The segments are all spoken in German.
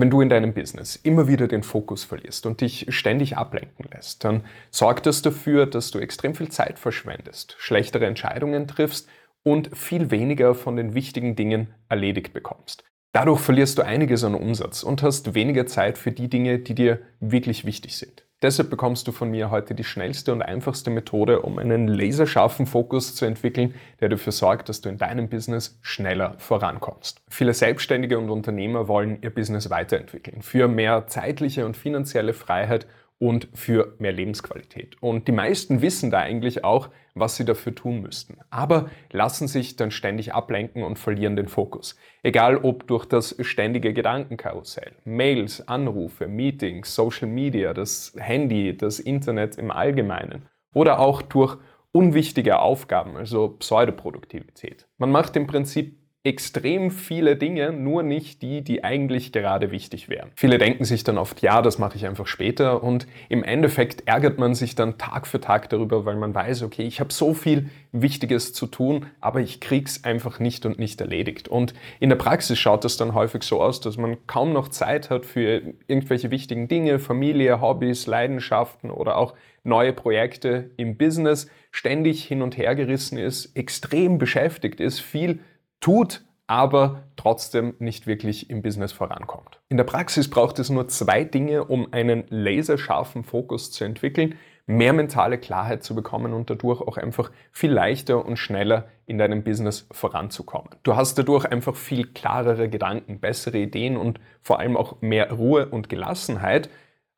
Wenn du in deinem Business immer wieder den Fokus verlierst und dich ständig ablenken lässt, dann sorgt das dafür, dass du extrem viel Zeit verschwendest, schlechtere Entscheidungen triffst und viel weniger von den wichtigen Dingen erledigt bekommst. Dadurch verlierst du einiges an Umsatz und hast weniger Zeit für die Dinge, die dir wirklich wichtig sind. Deshalb bekommst du von mir heute die schnellste und einfachste Methode, um einen laserscharfen Fokus zu entwickeln, der dafür sorgt, dass du in deinem Business schneller vorankommst. Viele Selbstständige und Unternehmer wollen ihr Business weiterentwickeln, für mehr zeitliche und finanzielle Freiheit und für mehr Lebensqualität. Und die meisten wissen da eigentlich auch, was sie dafür tun müssten, aber lassen sich dann ständig ablenken und verlieren den Fokus. Egal ob durch das ständige Gedankenkarussell, Mails, Anrufe, Meetings, Social Media, das Handy, das Internet im Allgemeinen oder auch durch unwichtige Aufgaben, also Pseudoproduktivität. Man macht im Prinzip extrem viele Dinge, nur nicht die, die eigentlich gerade wichtig wären. Viele denken sich dann oft, ja, das mache ich einfach später und im Endeffekt ärgert man sich dann Tag für Tag darüber, weil man weiß, okay, ich habe so viel Wichtiges zu tun, aber ich krieg's einfach nicht und nicht erledigt. Und in der Praxis schaut das dann häufig so aus, dass man kaum noch Zeit hat für irgendwelche wichtigen Dinge, Familie, Hobbys, Leidenschaften oder auch neue Projekte im Business, ständig hin und her gerissen ist, extrem beschäftigt ist, viel tut, aber trotzdem nicht wirklich im Business vorankommt. In der Praxis braucht es nur zwei Dinge, um einen laserscharfen Fokus zu entwickeln, mehr mentale Klarheit zu bekommen und dadurch auch einfach viel leichter und schneller in deinem Business voranzukommen. Du hast dadurch einfach viel klarere Gedanken, bessere Ideen und vor allem auch mehr Ruhe und Gelassenheit,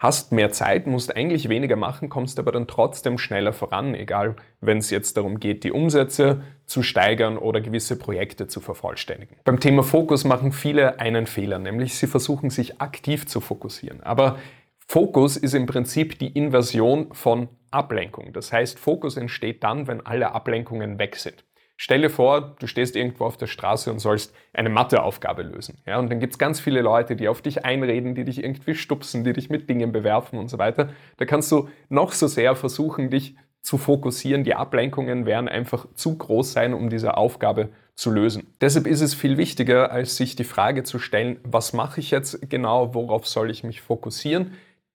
hast mehr Zeit, musst eigentlich weniger machen, kommst aber dann trotzdem schneller voran, egal wenn es jetzt darum geht, die Umsätze zu steigern oder gewisse Projekte zu vervollständigen. Beim Thema Fokus machen viele einen Fehler, nämlich sie versuchen sich aktiv zu fokussieren. Aber Fokus ist im Prinzip die Inversion von Ablenkung. Das heißt, Fokus entsteht dann, wenn alle Ablenkungen weg sind. Stell dir vor, du stehst irgendwo auf der Straße und sollst eine Matheaufgabe lösen. Ja, und dann gibt es ganz viele Leute, die auf dich einreden, die dich irgendwie stupsen, die dich mit Dingen bewerfen und so weiter. Da kannst du noch so sehr versuchen, dich zu fokussieren. Die Ablenkungen werden einfach zu groß sein, um diese Aufgabe zu lösen. Deshalb ist es viel wichtiger, als sich die Frage zu stellen, was mache ich jetzt genau, worauf soll ich mich fokussieren,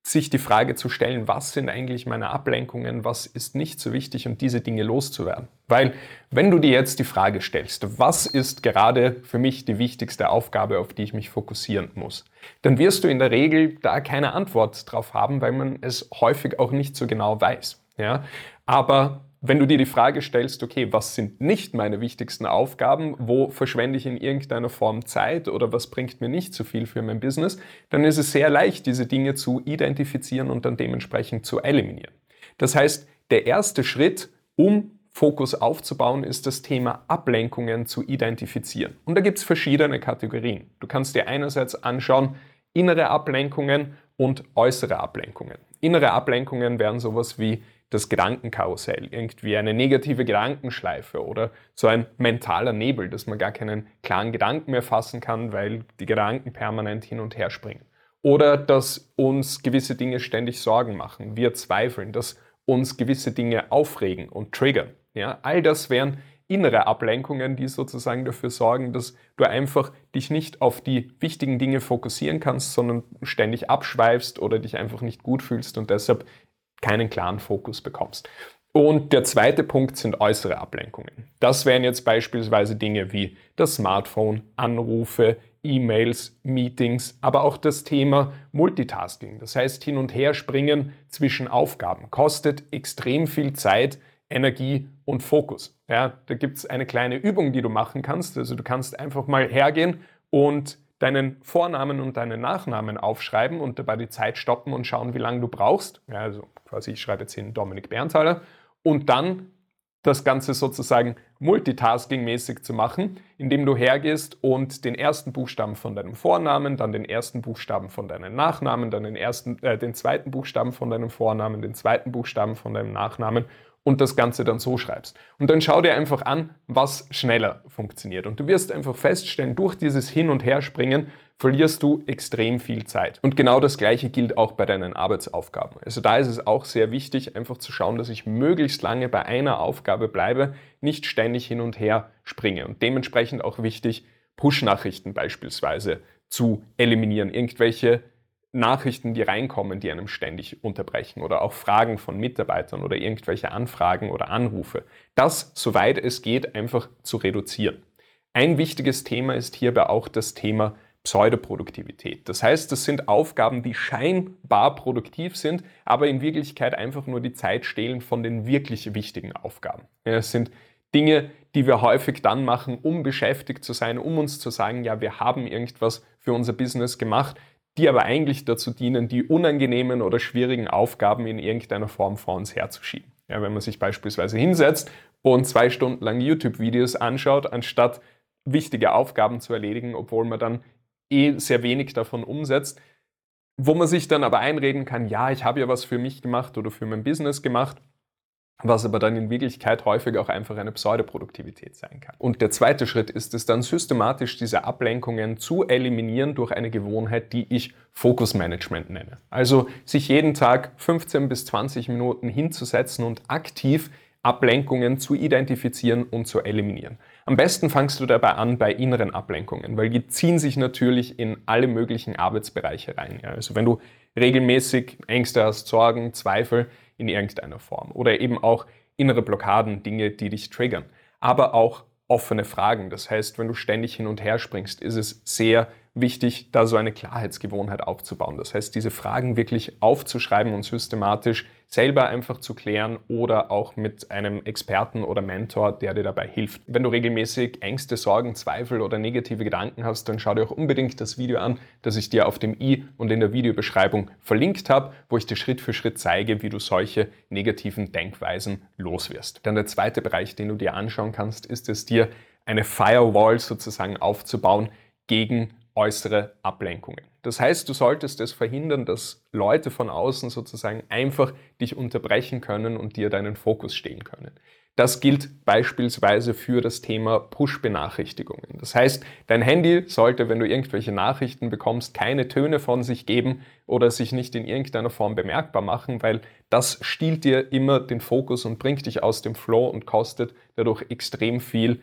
sich die Frage zu stellen, was sind eigentlich meine Ablenkungen, was ist nicht so wichtig und diese Dinge loszuwerden. Weil wenn du dir jetzt die Frage stellst, was ist gerade für mich die wichtigste Aufgabe, auf die ich mich fokussieren muss, dann wirst du in der Regel da keine Antwort drauf haben, weil man es häufig auch nicht so genau weiß. Ja? Aber wenn du dir die Frage stellst, okay, was sind nicht meine wichtigsten Aufgaben, wo verschwende ich in irgendeiner Form Zeit oder was bringt mir nicht so viel für mein Business, dann ist es sehr leicht, diese Dinge zu identifizieren und dann dementsprechend zu eliminieren. Das heißt, der erste Schritt, um Fokus aufzubauen, ist das Thema Ablenkungen zu identifizieren. Und da gibt es verschiedene Kategorien. Du kannst dir einerseits anschauen, innere Ablenkungen und äußere Ablenkungen. Innere Ablenkungen wären sowas wie das Gedankenkarussell, irgendwie eine negative Gedankenschleife oder so ein mentaler Nebel, dass man gar keinen klaren Gedanken mehr fassen kann, weil die Gedanken permanent hin und her springen. Oder dass uns gewisse Dinge ständig Sorgen machen, wir zweifeln, dass uns gewisse Dinge aufregen und triggern. Ja, all das wären innere Ablenkungen, die sozusagen dafür sorgen, dass du einfach dich nicht auf die wichtigen Dinge fokussieren kannst, sondern ständig abschweifst oder dich einfach nicht gut fühlst und deshalb keinen klaren Fokus bekommst. Und der zweite Punkt sind äußere Ablenkungen. Das wären jetzt beispielsweise Dinge wie das Smartphone, Anrufe, E-Mails, Meetings, aber auch das Thema Multitasking. Das heißt, hin und her springen zwischen Aufgaben kostet extrem viel Zeit, Energie und Fokus. Ja, da gibt es eine kleine Übung, die du machen kannst. Also du kannst einfach mal hergehen und deinen Vornamen und deinen Nachnamen aufschreiben und dabei die Zeit stoppen und schauen, wie lange du brauchst. Ja, also quasi, ich schreibe jetzt hin Dominik Berntaler und dann das Ganze sozusagen multitasking-mäßig zu machen, indem du hergehst und den ersten Buchstaben von deinem Vornamen, dann den ersten Buchstaben von deinem Nachnamen, dann den, ersten, äh, den zweiten Buchstaben von deinem Vornamen, den zweiten Buchstaben von deinem Nachnamen und das Ganze dann so schreibst. Und dann schau dir einfach an, was schneller funktioniert. Und du wirst einfach feststellen, durch dieses Hin- und Herspringen verlierst du extrem viel Zeit. Und genau das Gleiche gilt auch bei deinen Arbeitsaufgaben. Also da ist es auch sehr wichtig, einfach zu schauen, dass ich möglichst lange bei einer Aufgabe bleibe, nicht ständig hin und her springe. Und dementsprechend auch wichtig, Push-Nachrichten beispielsweise zu eliminieren, irgendwelche Nachrichten, die reinkommen, die einem ständig unterbrechen oder auch Fragen von Mitarbeitern oder irgendwelche Anfragen oder Anrufe. Das, soweit es geht, einfach zu reduzieren. Ein wichtiges Thema ist hierbei auch das Thema Pseudoproduktivität. Das heißt, das sind Aufgaben, die scheinbar produktiv sind, aber in Wirklichkeit einfach nur die Zeit stehlen von den wirklich wichtigen Aufgaben. Es sind Dinge, die wir häufig dann machen, um beschäftigt zu sein, um uns zu sagen, ja, wir haben irgendwas für unser Business gemacht, die aber eigentlich dazu dienen, die unangenehmen oder schwierigen Aufgaben in irgendeiner Form vor uns herzuschieben. Ja, wenn man sich beispielsweise hinsetzt und zwei Stunden lang YouTube-Videos anschaut, anstatt wichtige Aufgaben zu erledigen, obwohl man dann eh sehr wenig davon umsetzt, wo man sich dann aber einreden kann, ja, ich habe ja was für mich gemacht oder für mein Business gemacht, was aber dann in Wirklichkeit häufig auch einfach eine Pseudoproduktivität sein kann. Und der zweite Schritt ist es dann systematisch, diese Ablenkungen zu eliminieren durch eine Gewohnheit, die ich Fokusmanagement nenne. Also sich jeden Tag 15 bis 20 Minuten hinzusetzen und aktiv Ablenkungen zu identifizieren und zu eliminieren. Am besten fangst du dabei an bei inneren Ablenkungen, weil die ziehen sich natürlich in alle möglichen Arbeitsbereiche rein. Also wenn du regelmäßig Ängste hast, Sorgen, Zweifel in irgendeiner Form oder eben auch innere Blockaden, Dinge, die dich triggern, aber auch offene Fragen. Das heißt, wenn du ständig hin und her springst, ist es sehr wichtig, da so eine Klarheitsgewohnheit aufzubauen. Das heißt, diese Fragen wirklich aufzuschreiben und systematisch selber einfach zu klären oder auch mit einem Experten oder Mentor, der dir dabei hilft. Wenn du regelmäßig Ängste, Sorgen, Zweifel oder negative Gedanken hast, dann schau dir auch unbedingt das Video an, das ich dir auf dem i und in der Videobeschreibung verlinkt habe, wo ich dir Schritt für Schritt zeige, wie du solche negativen Denkweisen loswirst. Dann der zweite Bereich, den du dir anschauen kannst, ist es dir eine Firewall sozusagen aufzubauen gegen äußere Ablenkungen. Das heißt, du solltest es verhindern, dass Leute von außen sozusagen einfach dich unterbrechen können und dir deinen Fokus stehlen können. Das gilt beispielsweise für das Thema Push-Benachrichtigungen. Das heißt, dein Handy sollte, wenn du irgendwelche Nachrichten bekommst, keine Töne von sich geben oder sich nicht in irgendeiner Form bemerkbar machen, weil das stiehlt dir immer den Fokus und bringt dich aus dem Flow und kostet dadurch extrem viel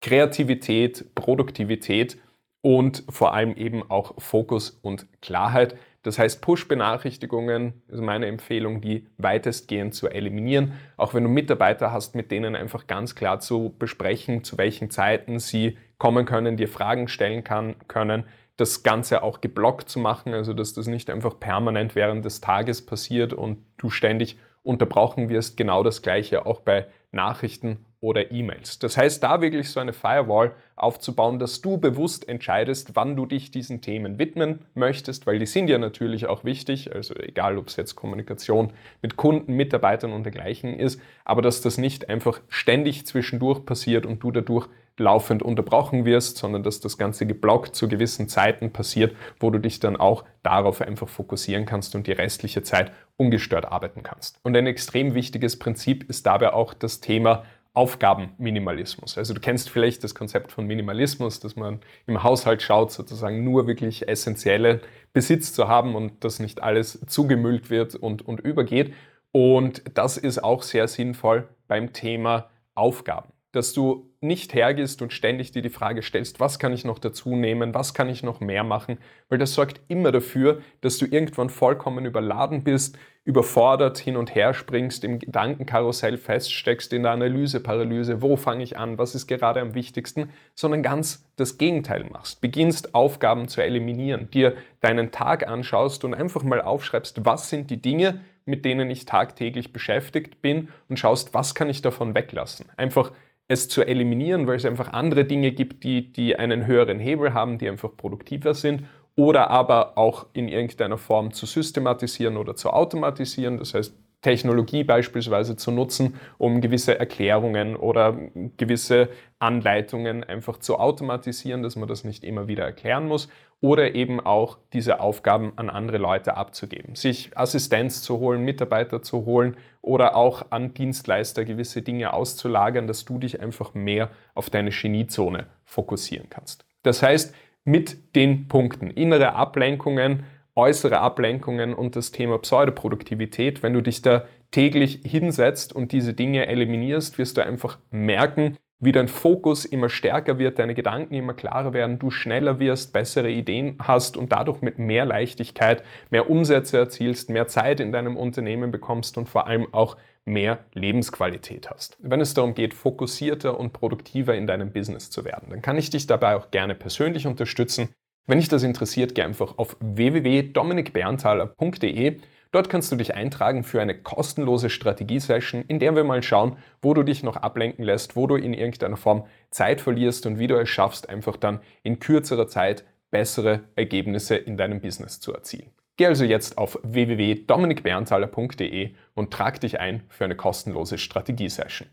Kreativität, Produktivität und vor allem eben auch Fokus und Klarheit. Das heißt, Push-Benachrichtigungen ist meine Empfehlung, die weitestgehend zu eliminieren. Auch wenn du Mitarbeiter hast, mit denen einfach ganz klar zu besprechen, zu welchen Zeiten sie kommen können, dir Fragen stellen kann, können, das Ganze auch geblockt zu machen, also dass das nicht einfach permanent während des Tages passiert und du ständig unterbrochen wirst. Genau das gleiche auch bei Nachrichten oder E-Mails. Das heißt, da wirklich so eine Firewall aufzubauen, dass du bewusst entscheidest, wann du dich diesen Themen widmen möchtest, weil die sind ja natürlich auch wichtig, also egal ob es jetzt Kommunikation mit Kunden, Mitarbeitern und dergleichen ist, aber dass das nicht einfach ständig zwischendurch passiert und du dadurch laufend unterbrochen wirst, sondern dass das Ganze geblockt zu gewissen Zeiten passiert, wo du dich dann auch darauf einfach fokussieren kannst und die restliche Zeit ungestört arbeiten kannst. Und ein extrem wichtiges Prinzip ist dabei auch das Thema Aufgabenminimalismus. Also du kennst vielleicht das Konzept von Minimalismus, dass man im Haushalt schaut, sozusagen nur wirklich essentielle Besitz zu haben und dass nicht alles zugemüllt wird und, und übergeht. Und das ist auch sehr sinnvoll beim Thema Aufgaben dass du nicht hergehst und ständig dir die Frage stellst, was kann ich noch dazu nehmen, was kann ich noch mehr machen, weil das sorgt immer dafür, dass du irgendwann vollkommen überladen bist, überfordert hin und her springst, im Gedankenkarussell feststeckst, in der Analyseparalyse, wo fange ich an, was ist gerade am wichtigsten, sondern ganz das Gegenteil machst. Beginnst Aufgaben zu eliminieren, dir deinen Tag anschaust und einfach mal aufschreibst, was sind die Dinge, mit denen ich tagtäglich beschäftigt bin und schaust, was kann ich davon weglassen. Einfach es zu eliminieren, weil es einfach andere Dinge gibt, die, die einen höheren Hebel haben, die einfach produktiver sind oder aber auch in irgendeiner Form zu systematisieren oder zu automatisieren. Das heißt, Technologie beispielsweise zu nutzen, um gewisse Erklärungen oder gewisse Anleitungen einfach zu automatisieren, dass man das nicht immer wieder erklären muss oder eben auch diese Aufgaben an andere Leute abzugeben, sich Assistenz zu holen, Mitarbeiter zu holen oder auch an Dienstleister gewisse Dinge auszulagern, dass du dich einfach mehr auf deine Geniezone fokussieren kannst. Das heißt, mit den Punkten. Innere Ablenkungen, äußere Ablenkungen und das Thema Pseudoproduktivität, wenn du dich da täglich hinsetzt und diese Dinge eliminierst, wirst du einfach merken, wie dein Fokus immer stärker wird, deine Gedanken immer klarer werden, du schneller wirst, bessere Ideen hast und dadurch mit mehr Leichtigkeit mehr Umsätze erzielst, mehr Zeit in deinem Unternehmen bekommst und vor allem auch mehr Lebensqualität hast. Wenn es darum geht, fokussierter und produktiver in deinem Business zu werden, dann kann ich dich dabei auch gerne persönlich unterstützen. Wenn dich das interessiert, geh einfach auf www.dominikberntaler.de Dort kannst du dich eintragen für eine kostenlose Strategie-Session, in der wir mal schauen, wo du dich noch ablenken lässt, wo du in irgendeiner Form Zeit verlierst und wie du es schaffst, einfach dann in kürzerer Zeit bessere Ergebnisse in deinem Business zu erzielen. Geh also jetzt auf www.dominikberntaler.de und trag dich ein für eine kostenlose Strategie-Session.